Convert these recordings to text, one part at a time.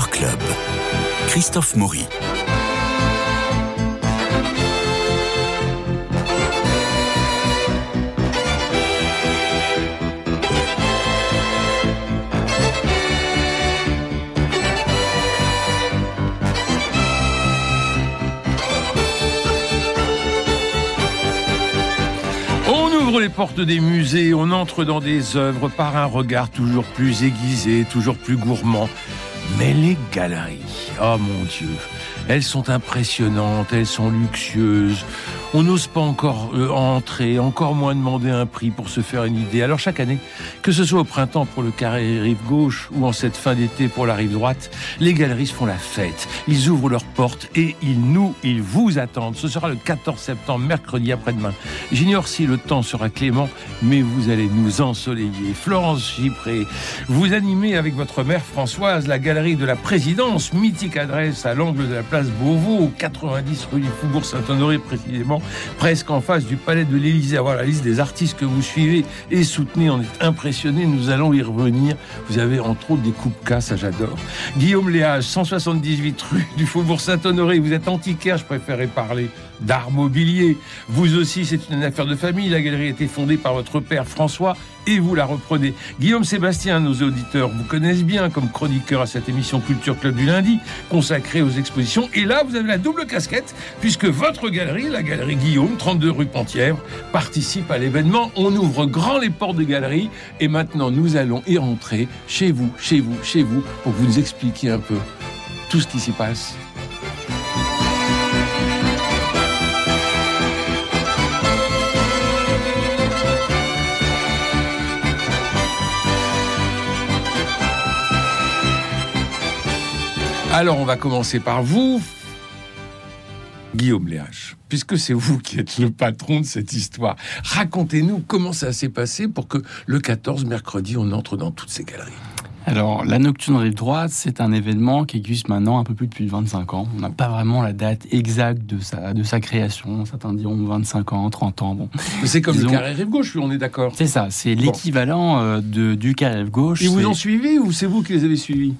Culture Club. Christophe Maury. les portes des musées, on entre dans des œuvres par un regard toujours plus aiguisé, toujours plus gourmand. Mais les galeries, oh mon Dieu, elles sont impressionnantes, elles sont luxueuses. On n'ose pas encore euh, entrer, encore moins demander un prix pour se faire une idée. Alors chaque année, que ce soit au printemps pour le carré rive gauche ou en cette fin d'été pour la rive droite, les galeries font la fête. Ils ouvrent leurs portes et ils nous, ils vous attendent. Ce sera le 14 septembre, mercredi après-demain. J'ignore si le temps sera clément, mais vous allez nous ensoleiller. Florence Gipré, vous animez avec votre mère Françoise la galerie de la présidence, mythique adresse à l'angle de la place Beauvau, 90 rue du Faubourg Saint-Honoré précisément presque en face du palais de l'Élysée. Avoir la liste des artistes que vous suivez et soutenez, on est impressionné. Nous allons y revenir. Vous avez entre autres des coupes cas, ça j'adore. Guillaume Léage, 178 rue du Faubourg Saint-Honoré. Vous êtes antiquaire, je préférais parler d'art mobilier. Vous aussi, c'est une affaire de famille. La galerie a été fondée par votre père François et vous la reprenez. Guillaume Sébastien, nos auditeurs vous connaissent bien comme chroniqueur à cette émission Culture Club du lundi, consacrée aux expositions. Et là, vous avez la double casquette, puisque votre galerie, la galerie Guillaume, 32 rue Pentièvre, participe à l'événement. On ouvre grand les portes des galeries et maintenant nous allons y rentrer chez vous, chez vous, chez vous, pour vous expliquer un peu tout ce qui s'y passe Alors, on va commencer par vous, Guillaume Léache, puisque c'est vous qui êtes le patron de cette histoire. Racontez-nous comment ça s'est passé pour que le 14 mercredi, on entre dans toutes ces galeries. Alors, la Nocturne Rive Droite, c'est un événement qui existe maintenant un peu plus depuis 25 ans. On n'a pas vraiment la date exacte de sa, de sa création. Certains diront 25 ans, 30 ans. Bon. C'est comme le carré Rive Gauche, on est d'accord. C'est ça, c'est l'équivalent euh, de, du carré Rive Gauche. Ils vous ont suivi ou c'est vous qui les avez suivis?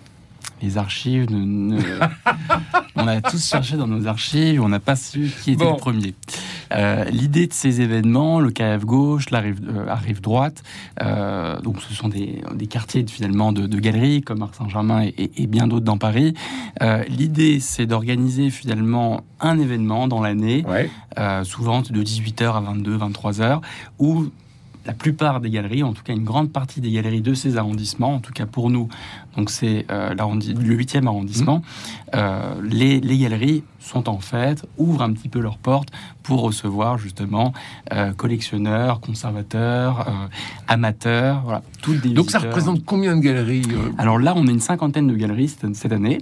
Les archives. on a tous cherché dans nos archives, on n'a pas su qui était le premier. Euh, l'idée de ces événements, le KF gauche, la rive, euh, droite, euh, donc ce sont des, quartiers finalement de, galeries comme Arc Saint-Germain et, bien d'autres dans Paris. L'idée, c'est d'organiser finalement un événement dans l'année, souvent de 18h à 22, 23h, où la plupart des galeries, en tout cas une grande partie des galeries de ces arrondissements, en tout cas pour nous, donc c'est euh, le 8e arrondissement, mmh. euh, les, galeries sont en fait, ouvrent un petit peu leurs portes pour recevoir justement euh, collectionneurs, conservateurs, amateurs, voilà, toutes des Donc ça représente combien de galeries Alors là, on a une cinquantaine de galeries cette année.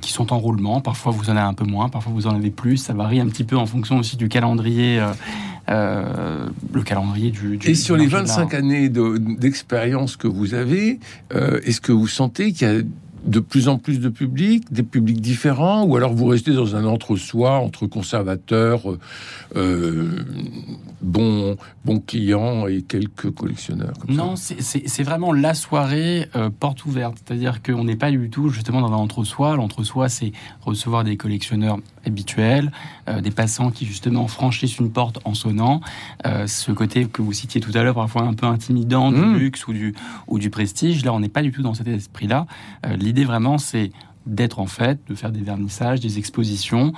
qui sont en roulement. Parfois, vous en avez un peu moins, parfois, vous en avez plus. Ça varie un petit peu en fonction aussi du calendrier euh, le calendrier du, Et sur les 25 années d'expérience que vous avez, euh, est-ce que vous sentez qu'il y a de plus en plus de publics, des publics différents, ou alors vous restez dans un entre-soi entre conservateurs, euh, euh bons, bons clients et quelques collectionneurs Non, c'est vraiment la soirée euh, porte ouverte. C'est-à-dire qu'on n'est pas du tout justement dans un entre-soi. L'entre-soi, c'est recevoir des collectionneurs habituels, euh, des passants qui justement franchissent une porte en sonnant. ce côté que vous citiez tout à l'heure, parfois un peu intimidant du mmh. luxe ou du, ou du prestige, là, on n'est pas du tout dans cet esprit-là l'idée vraiment, c'est d'être en fait, de faire des vernissages, des expositions,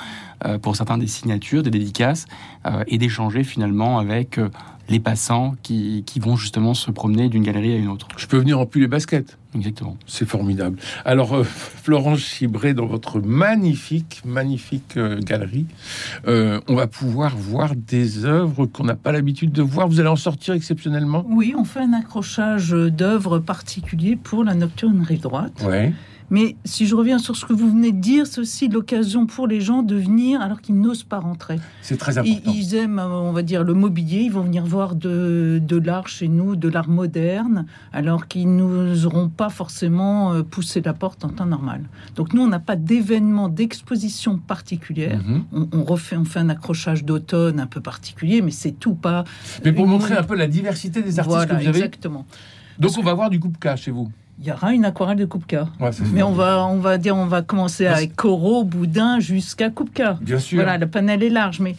euh, pour certains des signatures, des dédicaces, euh, et d'échanger finalement avec euh, les passants qui, vont justement se promener d'une galerie à une autre. Je peux venir en plus les baskets. Exactement. C'est formidable. Alors, Florence Chibré, dans votre magnifique, magnifique galerie, on va pouvoir voir des œuvres qu'on n'a pas l'habitude de voir. Vous allez en sortir exceptionnellement? Oui, on fait un accrochage d'œuvres particuliers pour la Nocturne Rive Droite. Ouais. Mais si je reviens sur ce que vous venez de dire, c'est aussi l'occasion pour les gens de venir alors qu'ils n'osent pas rentrer. C'est très important. Ils, aiment, on va dire, le mobilier. Ils vont venir voir de, de l'art chez nous, de l'art moderne, alors qu'ils n'oseront pas forcément euh, pousser la porte en temps normal. Donc nous, on n'a pas d'événement, d'exposition particulière. Mhm. on, refait, on fait un accrochage d'automne un peu particulier, mais c'est tout pas. Mais pour montrer un peu la diversité des artistes que vous avez. Exactement. Donc on va voir du coupe-cas chez vous. Il y aura une aquarelle de Kupka. Ouais, Mais on va, on va dire, on va commencer avec Corot, Boudin, jusqu'à Kupka. Bien sûr. Voilà, le panel est large, mais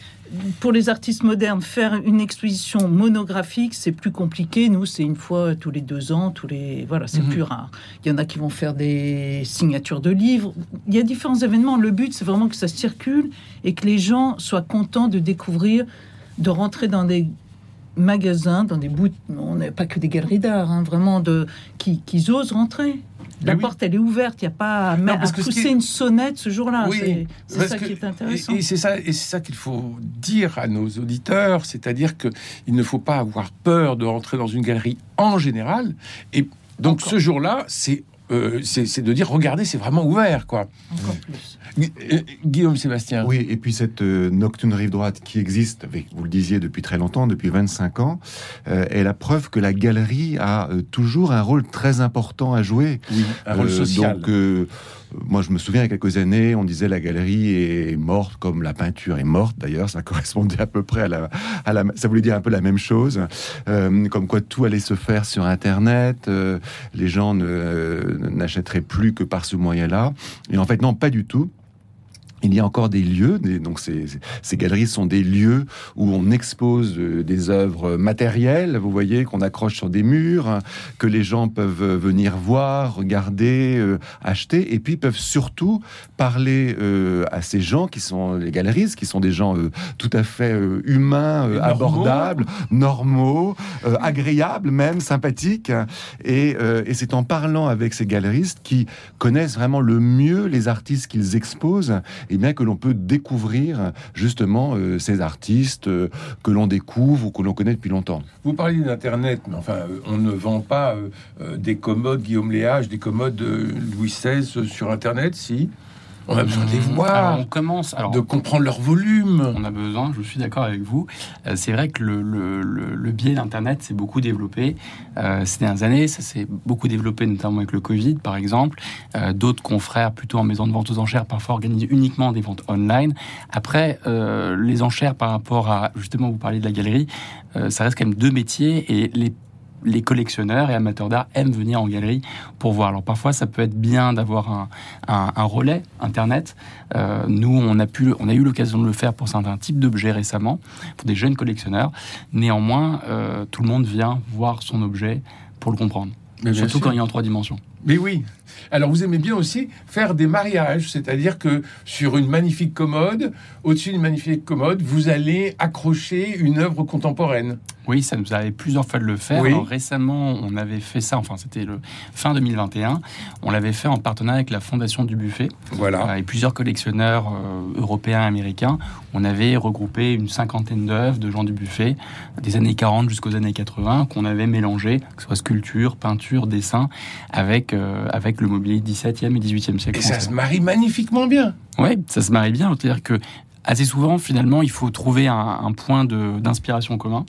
pour les artistes modernes, faire une exposition monographique, c'est plus compliqué. Nous, c'est une fois tous les deux ans, tous les voilà, c'est Mhm. plus rare. Il y en a qui vont faire des signatures de livres. Il y a différents événements. Le but, c'est vraiment que ça circule et que les gens soient contents de découvrir, de rentrer dans des magasins, dans des bouts. On n'est pas que des galeries d'art, hein, vraiment de qui, qui osent rentrer. La oui. porte, elle est ouverte. Il n'y a pas à, Non, à parce que ce pousser est- une sonnette ce jour-là. Oui, C'est- ça que- qui est intéressant. Et, c'est ça, et ça qu'il faut dire à nos auditeurs, c'est-à-dire que il ne faut pas avoir peur de rentrer dans une galerie en général. Et donc Encore. ce jour-là, c'est euh, c'est de dire regardez, c'est vraiment ouvert, quoi. Encore plus. Gu- euh, Guillaume Sébastien. Oui, et puis cette euh, nocturne rive droite qui existe, avec, vous le disiez, depuis très longtemps, depuis 25 ans, euh, est la preuve que la galerie a euh, toujours un rôle très important à jouer. Oui, un rôle social. Donc, euh, moi, je me souviens, il y a quelques années, on disait la galerie est morte comme la peinture est morte. D'ailleurs, ça correspondait à peu près à la, à la ça voulait dire un peu la même chose. Euh, comme quoi tout allait se faire sur Internet. euh, les gens n'achèteraient plus que par ce moyen-là. Et en fait, non, pas du tout. Il y a encore des lieux, des- donc ces, ces galeries sont des lieux où on expose euh, des œuvres matérielles, vous voyez, qu'on accroche sur des murs, que les gens peuvent euh, venir voir, regarder, euh, acheter, et puis peuvent surtout parler euh, à ces gens qui sont les galeristes, qui sont des gens euh, tout à fait humains, normaux. abordables, normaux, agréables même, sympathiques. Et, et c'est en parlant avec ces galeristes qui connaissent vraiment le mieux les artistes qu'ils exposent, et bien que l'on peut découvrir justement euh, ces artistes euh, que l'on découvre ou que l'on connaît depuis longtemps. Vous parliez d'Internet, mais enfin, euh, on ne vend pas des commodes Guillaume Léage, des commodes de Louis XVI sur Internet, si? On a besoin de les Alors, voir, on commence. Alors, de comprendre leur volume. on a besoin, je suis d'accord avec vous. Euh, c'est vrai que le, le, le, le biais d'Internet s'est beaucoup développé euh, ces dernières années. Ça s'est beaucoup développé, notamment avec le Covid, par exemple. Euh, D'autres confrères, plutôt en maison de vente aux enchères, parfois organisent uniquement des ventes online. Après, les enchères par rapport à, justement, vous parliez de la galerie, ça reste quand même deux métiers et les les collectionneurs et amateurs d'art aiment venir en galerie pour voir. Alors parfois, ça peut être bien d'avoir un, un, un relais internet. Euh, nous, on a pu, on a eu l'occasion de le faire pour certains types d'objets récemment, pour des jeunes collectionneurs. Néanmoins, euh, tout le monde vient voir son objet pour le comprendre. Mais Surtout quand il est en trois dimensions. Mais oui. Alors vous aimez bien aussi faire des mariages, c'est-à-dire que sur une magnifique commode, au-dessus d'une magnifique commode, vous allez accrocher une œuvre contemporaine. Oui, ça nous arrive plusieurs fois de le faire. Oui. Alors, récemment, on avait fait ça, enfin c'était le fin 2021, on l'avait fait en partenariat avec la Fondation du Buffet. Voilà. euh, et plusieurs collectionneurs euh, européens et américains. On avait regroupé une cinquantaine d'œuvres de gens du buffet, des années 40 jusqu'aux années 80, qu'on avait mélangé, que ce soit sculpture, peinture, dessin, avec, euh, avec le mobilier 17e et 18e siècle. Et ça français. se marie magnifiquement bien. Oui, ça se marie bien. C'est-à-dire que assez souvent, finalement, il faut trouver un, un point de- d'inspiration commun.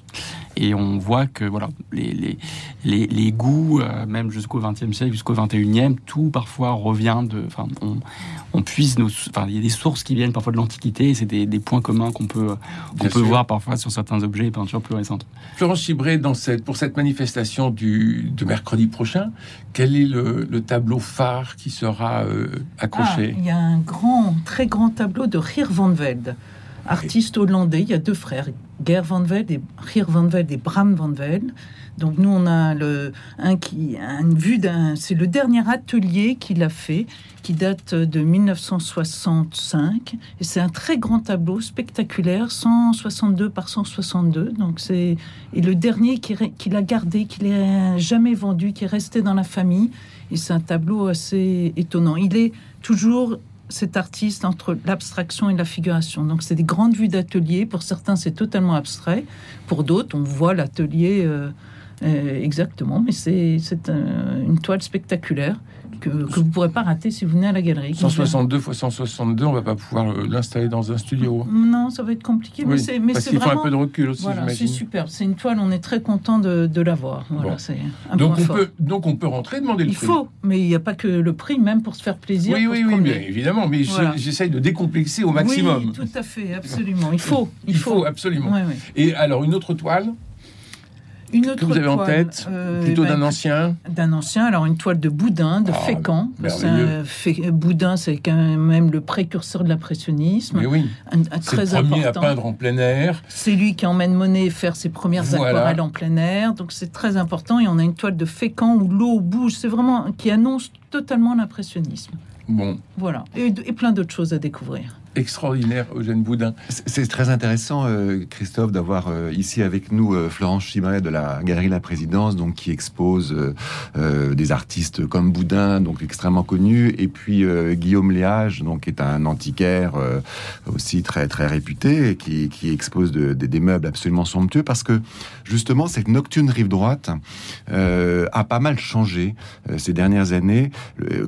Et on voit que voilà, les, les, les, les goûts, euh, même jusqu'au XXe siècle, jusqu'au XXIe, tout parfois revient de. Enfin, on, on puise nos. Enfin, il y a des sources qui viennent parfois de l'Antiquité. Et c'est des, des points communs qu'on peut, qu'on Bien peut voir parfois sur certains objets et peintures plus récentes. Florence Chibré, dans cette, pour cette manifestation du, de mercredi prochain, quel est le, le tableau phare qui sera euh, Ah, accroché il y a un grand, très grand tableau de van Artiste hollandais. Il y a deux frères, Geer van Velde et Geer van Velde et Bram van Velde. Donc nous, on a un qui une vue d'un... C'est le dernier atelier qu'il a fait, qui date de 1965. Et c'est un très grand tableau, spectaculaire, 162 par 162. Donc c'est... Et le dernier qu'il a gardé, qu'il n'a jamais vendu, qui est resté dans la famille. Et c'est un tableau assez étonnant. Il est toujours cet artiste entre l'abstraction et la figuration. Donc c'est des grandes vues d'atelier. Pour certains, c'est totalement abstrait. Pour d'autres, on voit l'atelier euh, euh, exactement. Mais c'est c'est un- une toile spectaculaire que, que vous ne pourrez pas rater si vous venez à la galerie. 162 x 162, on va pas pouvoir l'installer dans un studio. Non, ça va être compliqué. mais Oui, c'est mais parce c'est qu'il faut un peu de recul aussi, Voilà, c'est superbe. C'est une toile, on est très content de, de l'avoir. Voilà, Bon. c'est un Donc on, fort. peut, donc on peut rentrer et demander le Il prix. faut, mais il n'y a pas que le prix, même pour se faire plaisir. Oui, pour oui, se oui, bien évidemment, mais je- Voilà. j'essaye de décomplexer au maximum. Oui, tout à fait, absolument. Il faut, il, Il faut absolument. Et alors, une autre toile Une autre que vous avez en toile, tête euh, Plutôt bah, d'un ancien D'un ancien, alors une toile de Boudin, de Ah, Fécamp. Un-. Fé- Boudin, c'est quand même le précurseur de l'impressionnisme. Mais oui, Un, très le premier important. à peindre en plein air. C'est lui qui emmène Monet faire ses premières Voilà. aquarelles en plein air. Donc c'est très important. Et on a une toile de Fécamp où l'eau bouge. C'est vraiment qui annonce totalement l'impressionnisme. Bon, Voilà. Et, et plein d'autres choses à découvrir. Extraordinaire, Eugène Boudin. C'est très intéressant, euh, Christophe, d'avoir euh, ici avec nous euh, Florence Chimret de la Galerie La Présidence, donc qui expose des artistes comme Boudin, donc extrêmement connus, et puis Guillaume Léage, donc qui est un antiquaire aussi très très réputé, qui, expose de- de- des meubles absolument somptueux, parce que justement cette nocturne rive droite a pas mal changé ces dernières années,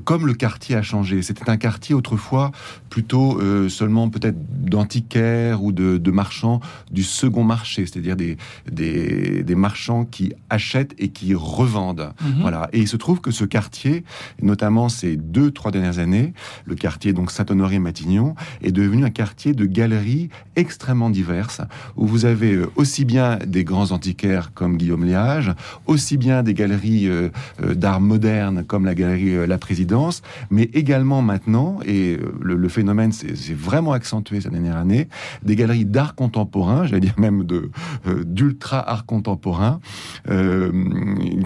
comme le quartier a changé. C'était un quartier autrefois plutôt seulement peut-être d'antiquaires ou de, de marchands du second marché, c'est-à-dire des, des, des marchands qui achètent et qui revendent. Mhm. Voilà. Et il se trouve que ce quartier, notamment ces deux, trois dernières années, le quartier donc Saint-Honoré-Matignon, est devenu un quartier de galeries extrêmement diverses, où vous avez euh, aussi bien des grands antiquaires comme Guillaume Léage, aussi bien des galeries euh, euh, d'art moderne comme la galerie La Présidence, mais également maintenant, et le, le phénomène s'est vraiment accentué cette dernière année, des galeries d'art contemporain, j'allais dire même de euh, d'ultra art contemporain, euh,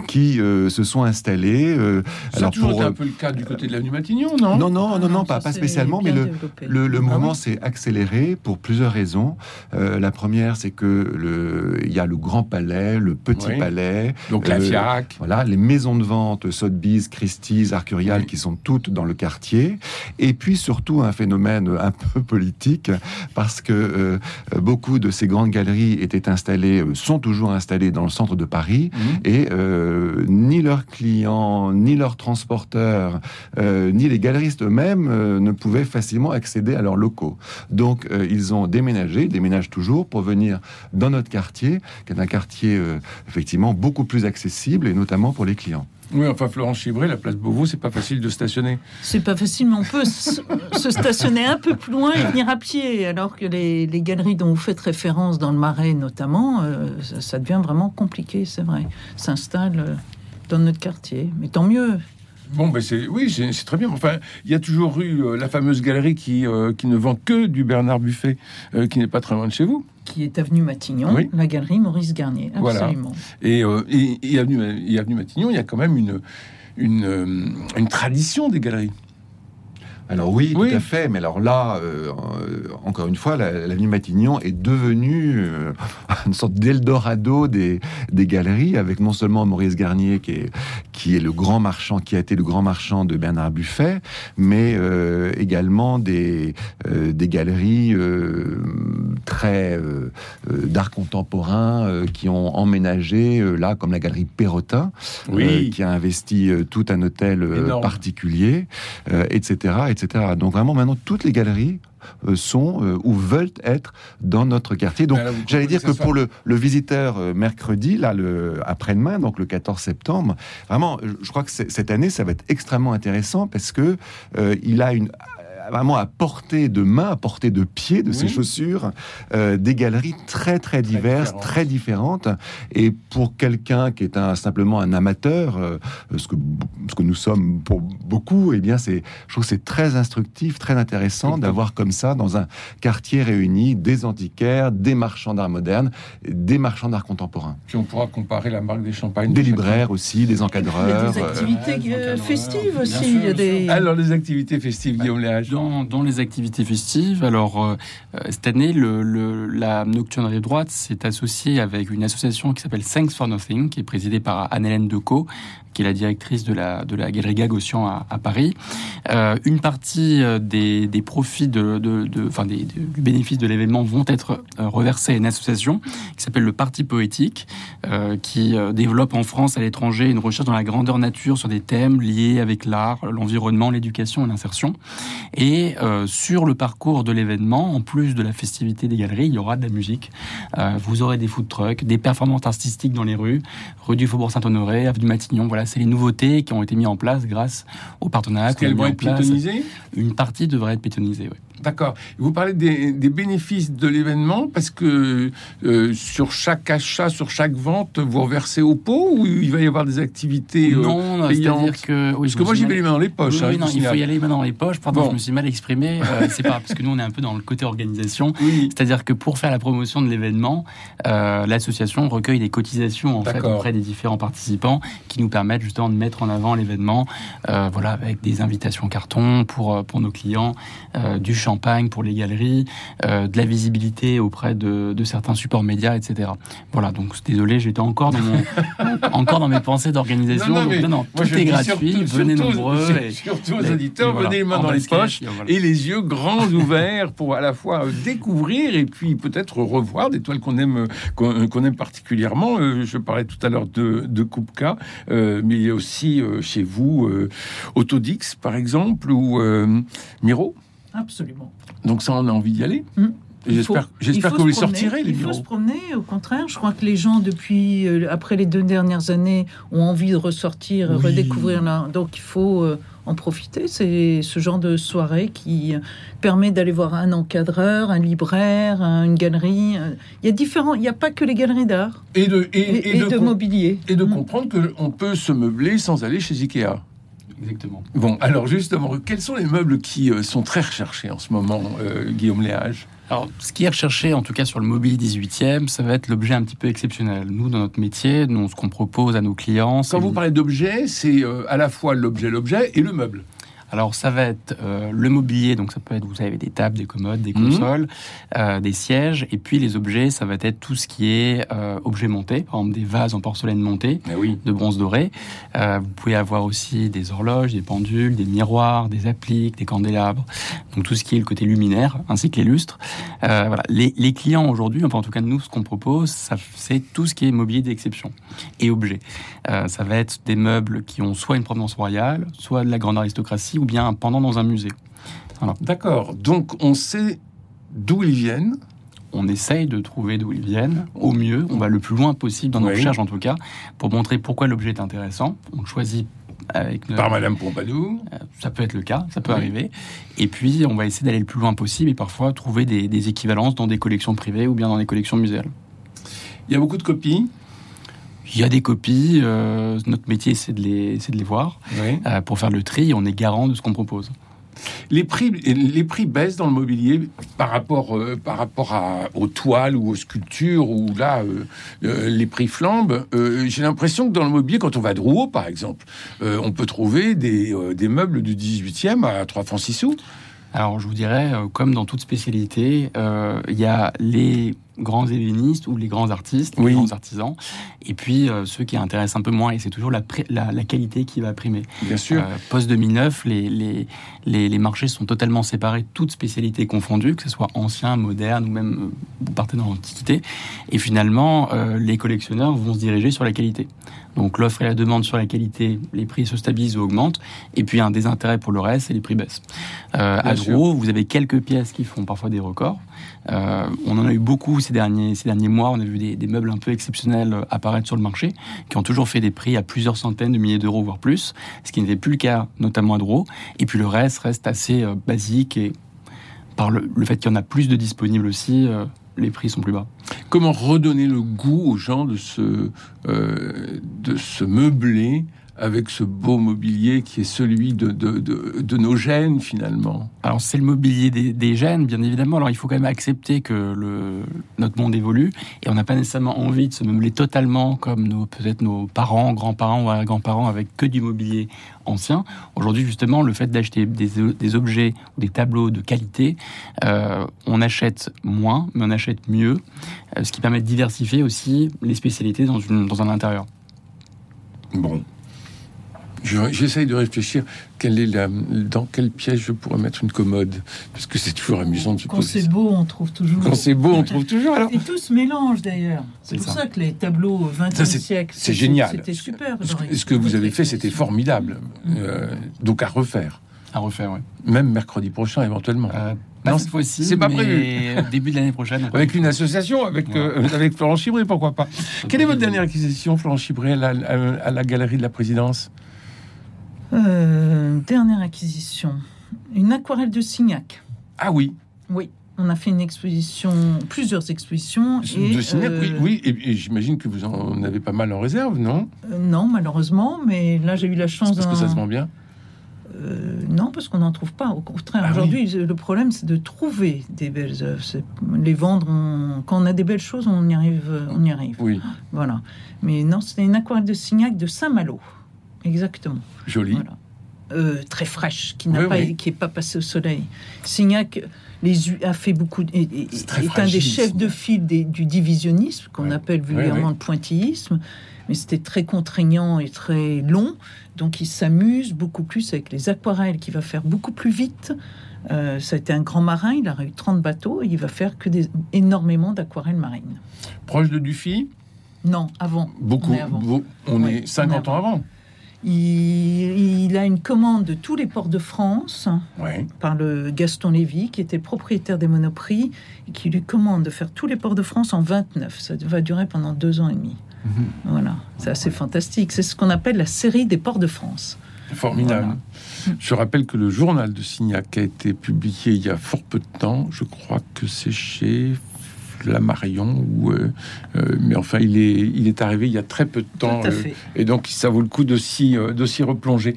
qui euh, se sont installés. euh, alors toujours pour été un peu le cas du côté de l'avenue Matignon, non? Non non non non Ah, pas, pas spécialement, mais le le, le Ah mouvement oui s'est accéléré pour plusieurs raisons. Euh, la première, c'est que le, il y a le grand palais, le petit Oui. palais, Donc la Euh, FIAC. voilà, les maisons de vente, Sotheby's, Christie's, Arcurial, Oui. qui sont toutes dans le quartier. Et puis surtout un phénomène un peu politique, parce que euh, beaucoup de ces grandes galeries étaient installées, euh, sont toujours installées dans le centre de Paris. Mhm. Et euh, ni leurs clients, ni leurs transporteurs, euh, ni les galeristes eux-mêmes ne pouvaient facilement accéder à leurs locaux. Donc ils ont déménagé, ils déménagent toujours pour venir dans notre quartier, qui est un quartier effectivement beaucoup plus accessible, et notamment pour les clients. Oui, enfin, Florence Chibré, la place Beauvau, c'est pas facile de stationner. C'est pas facile, mais on peut se, stationner un peu plus loin et venir à pied. Alors que les, les galeries dont vous faites référence, dans le Marais notamment, euh, ça, ça devient vraiment compliqué, c'est vrai. S'installe euh, dans notre quartier. Mais tant mieux. Bon, ben c'est oui, c'est très bien. Enfin, il y a toujours eu euh, la fameuse galerie qui, euh, qui ne vend que du Bernard Buffet, euh, qui n'est pas très loin de chez vous. Qui est avenue Matignon, Oui. la galerie Maurice Garnier. Voilà. Absolument. Et, euh, et, et avenue, et avenue Matignon, il y a quand même une, une, une tradition des galeries. Alors oui, Oui. tout à fait. Mais alors là, euh, encore une fois, la- l'avenue Matignon est devenue euh, une sorte d'Eldorado des, des galeries, avec non seulement Maurice Garnier, qui est, qui est le grand marchand, qui a été le grand marchand de Bernard Buffet, mais euh, également des, euh, des galeries euh, très d'art contemporain qui ont emménagé là, comme la galerie Perrotin, Oui. qui a investi tout un hôtel Énorme. particulier, etc., etc. Donc vraiment maintenant toutes les galeries sont euh, ou veulent être dans notre quartier. Donc j'allais dire que pour le, le visiteur euh, mercredi, là le après-demain, donc le 14 septembre, vraiment, je- crois que cette année ça va être extrêmement intéressant parce que euh, il a une vraiment à portée de main, à portée de pied de ses chaussures, euh, des galeries très très diverses, différentes. très différentes. Et pour quelqu'un qui est un, simplement un amateur, euh, ce, que, ce que nous sommes pour beaucoup, eh bien c'est, je trouve que c'est très instructif, très intéressant d'avoir comme ça dans un quartier réuni des antiquaires, des marchands d'art moderne, des marchands d'art contemporain, Puis on pourra comparer la marque des champagnes. des de chacun. libraires aussi, des Il y a encadreurs. des euh, activités euh, euh, encadreurs, festives aussi. sûr. des... Alors les activités festives, Guillaume Léage. Dans, les activités festives, alors euh, euh, cette année, le, la Nocturne Rive Droite s'est associée avec une association qui s'appelle Thanks for Nothing, qui est présidée par Anne-Hélène Decaux, qui est la directrice de la, de la Galerie Gagosian à, Paris. Euh, une partie euh, des, des profits de, de, enfin des, de- du bénéfice de l'événement vont être euh, reversés à une association qui s'appelle le Parti Poétique, qui développe en France, à l'étranger, une recherche dans la grandeur nature sur des thèmes liés avec l'art, l'environnement, l'éducation et l'insertion. Et sur le parcours de l'événement, en plus de la festivité des galeries, il y aura de la musique. Vous aurez des food trucks, des performances artistiques dans les rues, rue du Faubourg Saint-Honoré, avenue Matignon. Voilà, c'est les nouveautés qui ont été mises en place grâce au partenariat Est-ce qu'elles vont être piétonnisées? Une partie devrait être piétonnisée. oui. D'accord. Vous parlez des, bénéfices de l'événement parce que euh, sur chaque achat, sur chaque vente, vous reversez au pot ou il va y avoir des activités euh, Non, c'est-à-dire que... parce que moi, j'y vais les mains dans les poches. Oui, hein, non, il faut y aller les mains dans les poches. Pardon, je me suis mal exprimé. Euh, c'est pas parce que nous, on est un peu dans le côté organisation. C'est-à-dire que pour faire la promotion de l'événement, l'association recueille des cotisations en fait, auprès des différents participants qui nous permettent justement de mettre en avant l'événement voilà, avec des invitations carton pour, pour nos clients, du champagne pour les galeries, euh, de la visibilité auprès de, certains supports médias, etc. Voilà, donc désolé, j'étais encore dans encore dans mes pensées d'organisation. Non, non, tout est gratuit, venez nombreux. Et, surtout aux auditeurs, venez les mains dans les poches et les yeux grands ouverts pour à la fois euh, découvrir et puis peut-être revoir des toiles qu'on aime qu'on aime particulièrement. Euh, je parlais tout à l'heure de, de Kupka, mais il y a aussi chez vous Autodix par exemple ou Miro. Absolument. Donc ça, on a envie d'y aller. Hmm. J'espère, que vous les sortirez. Les il faut se promener. Au contraire, je crois que les gens depuis euh, après les deux dernières années ont envie de ressortir, redécouvrir là. Donc il faut euh, en profiter. C'est ce genre de soirée qui permet d'aller voir un encadreur, un libraire, une galerie. Il y a différents. Il n'y a pas que les galeries d'art et de et, de, mobilier et de hmm. comprendre que on peut se meubler sans aller chez Ikea. Exactement. Bon, alors justement, quels sont les meubles qui euh, sont très recherchés en ce moment, euh, Guillaume Léage? Alors, ce qui est recherché, en tout cas sur le mobilier 18e, ça va être l'objet un petit peu exceptionnel. Nous, dans notre métier, nous, ce qu'on propose à nos clients. Quand vous parlez d'objet, c'est euh, à la fois l'objet, l'objet et le meuble. Alors ça va être euh, le mobilier, donc ça peut être, vous savez, des tables, des commodes, des mhm. consoles, euh, des sièges, et puis les objets, ça va être tout ce qui est euh, objet monté, par exemple des vases en porcelaine montés, oui. de bronze doré. vous pouvez avoir aussi des horloges, des pendules, des miroirs, des appliques, des candélabres, donc tout ce qui est le côté luminaire, ainsi que les lustres. voilà. Les, les clients aujourd'hui, enfin en tout cas nous, ce qu'on propose, c'est tout ce qui est mobilier d'exception et objets. ça va être des meubles qui ont soit une provenance royale, soit de la grande aristocratie, ou bien pendant dans un musée. D'accord. Donc on sait d'où ils viennent. On essaye de trouver d'où ils viennent au mieux. On va le plus loin possible dans nos recherches en tout cas pour montrer pourquoi l'objet est intéressant. On choisit avec par Madame Pompadour. Euh, ça peut être le cas, ça peut arriver. Et puis on va essayer d'aller le plus loin possible et parfois trouver des, équivalences dans des collections privées ou bien dans des collections muséales. Il y a beaucoup de copies. Il y a des copies. Euh, notre métier, c'est de les, de les voir. Euh, pour faire le tri, on est garant de ce qu'on propose. Les prix, les prix baissent dans le mobilier par rapport, euh, par rapport à, aux toiles ou aux sculptures, où là, les prix flambent. J'ai l'impression que dans le mobilier, quand on va de Rouault, par exemple, on peut trouver des, des meubles du 18e à 3 francs 6 sous. Alors, je vous dirais, comme dans toute spécialité, il y a les grands hellénistes ou les grands artistes, les grands artisans, et puis euh, ceux qui intéressent un peu moins, et c'est toujours la, la, qualité qui va primer. Bien sûr. Euh, Post 2009, les, les, les, les, marchés sont totalement séparés, toutes spécialités confondues, que ce soit ancien, moderne ou même euh, vous partez dans l'Antiquité, et finalement, les collectionneurs vont se diriger sur la qualité. Donc l'offre et la demande sur la qualité, les prix se stabilisent ou augmentent, et puis un désintérêt pour le reste et les prix baissent. Euh, à Drouot, vous avez quelques pièces qui font parfois des records. Euh, on en a eu beaucoup ces derniers, ces derniers mois. On a vu des, meubles un peu exceptionnels apparaître sur le marché, qui ont toujours fait des prix à plusieurs centaines de milliers d'euros, voire plus, ce qui n'était plus le cas notamment à Drouot. Et puis le reste reste assez euh, basique et par le, fait qu'il y en a plus de disponibles aussi, euh, les prix sont plus bas. Comment redonner le goût aux gens de se, de se meubler avec ce beau mobilier qui est celui de, de, de, nos gènes finalement Alors c'est le mobilier des, des, gènes, bien évidemment. Alors il faut quand même accepter que le, notre monde évolue et on n'a pas nécessairement envie de se meubler totalement comme nos peut-être nos parents, grands-parents ou grands-parents avec que du mobilier ancien. Aujourd'hui justement, le fait d'acheter des, des, objets ou des tableaux de qualité, euh, on achète moins, mais on achète mieux, euh, ce qui permet de diversifier aussi les spécialités dans, une, dans un intérieur. Bon, J'essaye de réfléchir quelle est la, dans quelle pièce je pourrais mettre une commode, parce que c'est toujours amusant de se Quand c'est beau, on trouve toujours. Quand c'est beau, on trouve toujours. Alors... Et tout se mélange d'ailleurs. C'est pour ça. que les tableaux au XXe siècle, c'est génial. C'était super. Ce, que, vous avez fait, c'était formidable. Mm. Euh, donc à refaire. À refaire, oui. Même mercredi prochain, éventuellement. Euh, non, cette fois-ci. C'est pas prévu. Début de l'année prochaine. Avec une association, avec, euh, avec Florent Chibré, pourquoi pas. Quelle est votre dernière acquisition, Florent Chibré, à la Galerie de la Présidence? Euh, dernière acquisition, une aquarelle de Signac. Ah oui. Oui. On a fait une exposition, plusieurs expositions. Et, de Signac, oui, euh, oui. Et, et j'imagine que vous en avez pas mal en réserve, non? Euh, non, malheureusement, mais là j'ai eu la chance. Parce que ça se vend bien? Euh, non, parce qu'on n'en trouve pas. Au contraire, Ah oui. aujourd'hui, le problème, c'est de trouver des belles œuvres. Les vendre, on- quand on a des belles choses, on y arrive. On y arrive. Oui, Voilà. Mais non, c'était une aquarelle de Signac de Saint-Malo. Exactement. joli. Voilà. Euh, très fraîche, qui n'a Oui, pas, oui. qui est pas passée au soleil. Signac les, a fait beaucoup, est, est- est un des chefs de file des- du divisionnisme, qu'on Ouais. appelle vulgairement ouais. le pointillisme. Mais c'était très contraignant et très long, donc il s'amuse beaucoup plus avec les aquarelles, qui va faire beaucoup plus vite. Euh, ça a été un grand marin, il a eu 30 bateaux, et il va faire que des, énormément d'aquarelles marines. Proche de Dufy, Non, avant. beaucoup. On est avant. beau- On Oui, est 50 on est ans avant. Il, il a une commande de tous les ports de France par le Gaston Lévy, qui était propriétaire des Monoprix, et qui lui commande de faire tous les ports de France en 29. Ça va durer pendant deux ans et demi. Mhm. Voilà, c'est assez fantastique. C'est ce qu'on appelle la série des ports de France. Formidable. Je rappelle que le journal de Signac a été publié il y a fort peu de temps. Je crois que c'est chez Flammarion. Ou, euh, euh, mais enfin, il est, il est arrivé il y a très peu de temps. Euh, et donc, ça vaut le coup de s'y, de s'y replonger.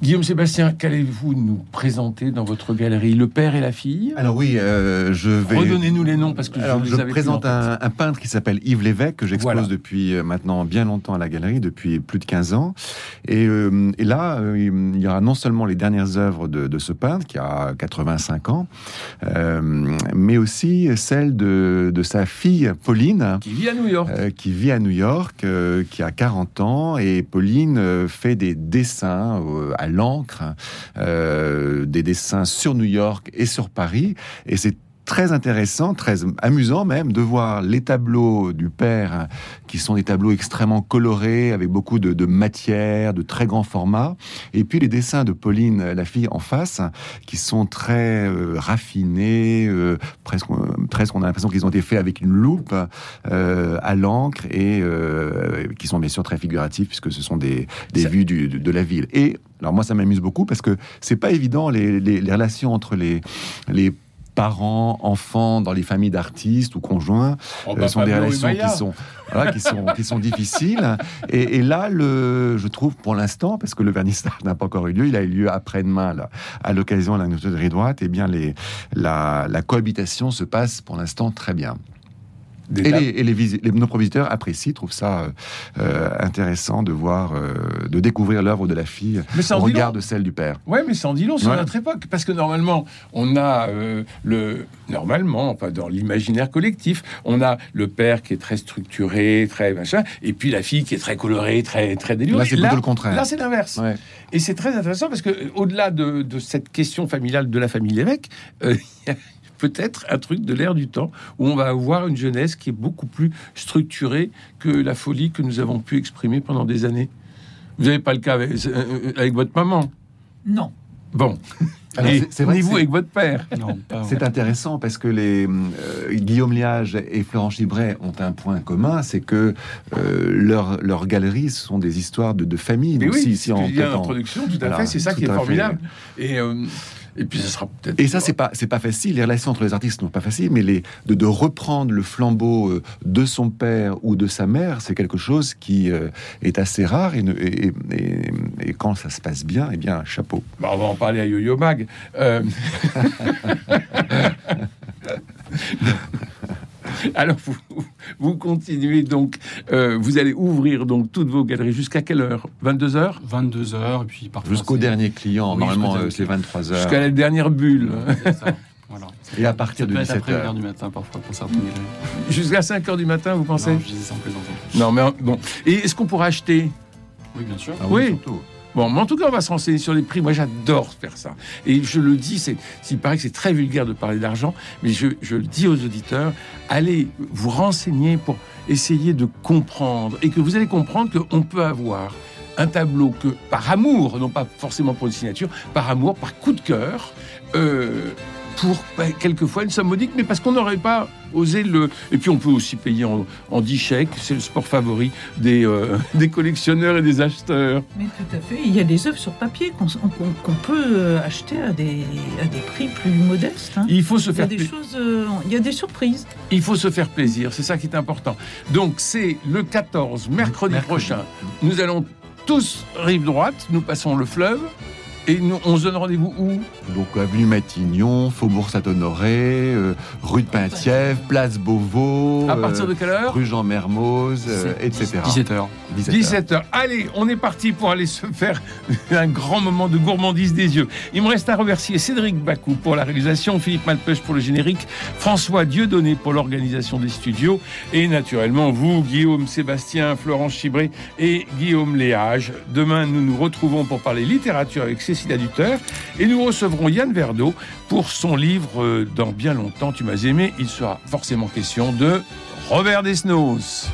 Guillaume Sébastien, qu'allez-vous nous présenter dans votre galerie Le père et la fille? Alors oui, euh, je vais. Redonnez-nous les noms parce que Alors, je je présente un, un peintre qui s'appelle Yves Lévesque, que j'expose Voilà. depuis euh, maintenant bien longtemps à la galerie, depuis plus de 15 ans. Et, euh, et là, euh, il y aura non seulement les dernières œuvres de, de ce peintre, qui a 85 ans, mais aussi celles de, de sa fille Pauline, Qui vit à New York. qui vit à New York, qui a 40 ans, et Pauline fait des dessins à l'encre, euh, des dessins sur New York et sur Paris, et c'est très intéressant, très amusant même de voir les tableaux du père qui sont des tableaux extrêmement colorés avec beaucoup de, de matière, de très grands formats, et puis les dessins de Pauline, la fille en face, qui sont très euh, raffinés, euh, presque, presque on a l'impression qu'ils ont été faits avec une loupe euh, à l'encre et qui sont bien sûr très figuratifs puisque ce sont des, des Ça- vues du- de, de la ville. Et alors moi ça m'amuse beaucoup parce que c'est pas évident les, les- les relations entre les les parents, enfants dans les familles d'artistes ou conjoints Oh, euh, bah, sont des relations qui sont voilà, qui sont qui sont difficiles. Et, et là le je trouve pour l'instant parce que le vernissage n'a pas encore eu lieu il a eu lieu après-demain là, à l'occasion de la noterie droite et bien les la, la cohabitation se passe pour l'instant très bien Des et, les, et les, visi- les- nos visiteurs apprécient, trouvent ça euh, euh, intéressant de voir, euh, de découvrir l'œuvre de la fille au regard de celle du père. Ouais, mais en dit long sur Ouais. notre époque, parce que normalement, on a euh, le normalement, enfin dans l'imaginaire collectif, on a le père qui est très structuré, très machin, et puis la fille qui est très colorée, très très délurée. Là, c'est plutôt le contraire. Là, c'est l'inverse. Ouais. Et c'est très intéressant parce que au-delà de, de cette question familiale de la famille Lévesque, euh, il y a peut-être un truc de l'air du temps où on va avoir une jeunesse qui est beaucoup plus structurée que la folie que nous avons pu exprimer pendant des années. Vous n'avez pas le cas avec, euh, avec votre maman? Non. Bon. C'est- vrai vous avec votre père. C'est intéressant parce que les euh, Guillaume Liage et Florent Gibret ont un point commun, c'est que euh, leurs leurs galeries sont des histoires de, de famille. Mais Donc, oui, si, en en- introduction, tout à Voilà, fait, c'est ça qui est fait, formidable. Et, euh, et puis, ce sera peut-être. Et ça, c'est pas, c'est pas facile. Les relations entre les artistes sont pas faciles, mais les, de, de reprendre le flambeau euh, de son père ou de sa mère, c'est quelque chose qui euh, est assez rare. Et, ne- et, et- et quand ça se passe bien, eh bien, chapeau. Bah, on va en parler à Yo-Yo Mag. Euh, Alors, vous, vous continuez donc, euh, vous allez ouvrir donc toutes vos galeries jusqu'à quelle heure? 22 heures? 22 heures et puis parfois Jusqu'au dernier client, Oui, normalement, euh, c'est 23 heures. Jusqu'à la dernière bulle C'est ça, voilà. Et à partir Ça de peut être 17 après une heure heures. du matin parfois pour certaines galeries. Jusqu'à 5 heures du matin, vous pensez? Non, je disais ça en plaisantant. Non, mais bon. Et est-ce qu'on pourra acheter? Oui, bien sûr. Ah Oui. surtout. Bon, mais en tout cas, on va se renseigner sur les prix. Moi, j'adore faire ça. Et je le dis, c'est, il paraît que c'est très vulgaire de parler d'argent, mais je, je le dis aux auditeurs, allez vous renseigner pour essayer de comprendre. Et que vous allez comprendre qu'on peut avoir un tableau que, par amour, non pas forcément pour une signature, par amour, par coup de cœur, euh, pour bah, quelquefois une somme modique, mais parce qu'on n'aurait pas osé le. Et puis on peut aussi payer en, en 10 chèques, c'est le sport favori des, euh, des collectionneurs et des acheteurs. Mais tout à fait. Il y a des œuvres sur papier qu'on peut euh, acheter à des, à des prix plus modestes. hein. Il faut se Il y a faire des pla- choses, euh, il y a des surprises. Il faut se faire plaisir, c'est ça qui est important. Donc c'est le 14, mercredi, Mercredi. prochain. Nous allons tous rive droite, nous passons le fleuve et nous, on se donne rendez-vous où? Donc avenue Matignon, Faubourg Saint-Honoré, euh, rue de Penthièvre, place Beauvau, À partir de quelle heure? rue Jean Mermoz, euh, etc. 17h. 17 heures. 17h. Allez, on est parti pour aller se faire un grand moment de gourmandise des yeux. Il me reste à remercier Cédric Bacou pour la réalisation, Philippe Malpeuch pour le générique, François Dieudonné pour l'organisation des studios et naturellement vous, Guillaume Sébastien, Florence Chibré et Guillaume Léage. Demain, nous nous retrouvons pour parler littérature avec Cécilia Et nous recevrons Yann Verdeau pour son livre euh, Dans bien longtemps, tu m'as aimé. Il sera forcément question de Robert Desnos.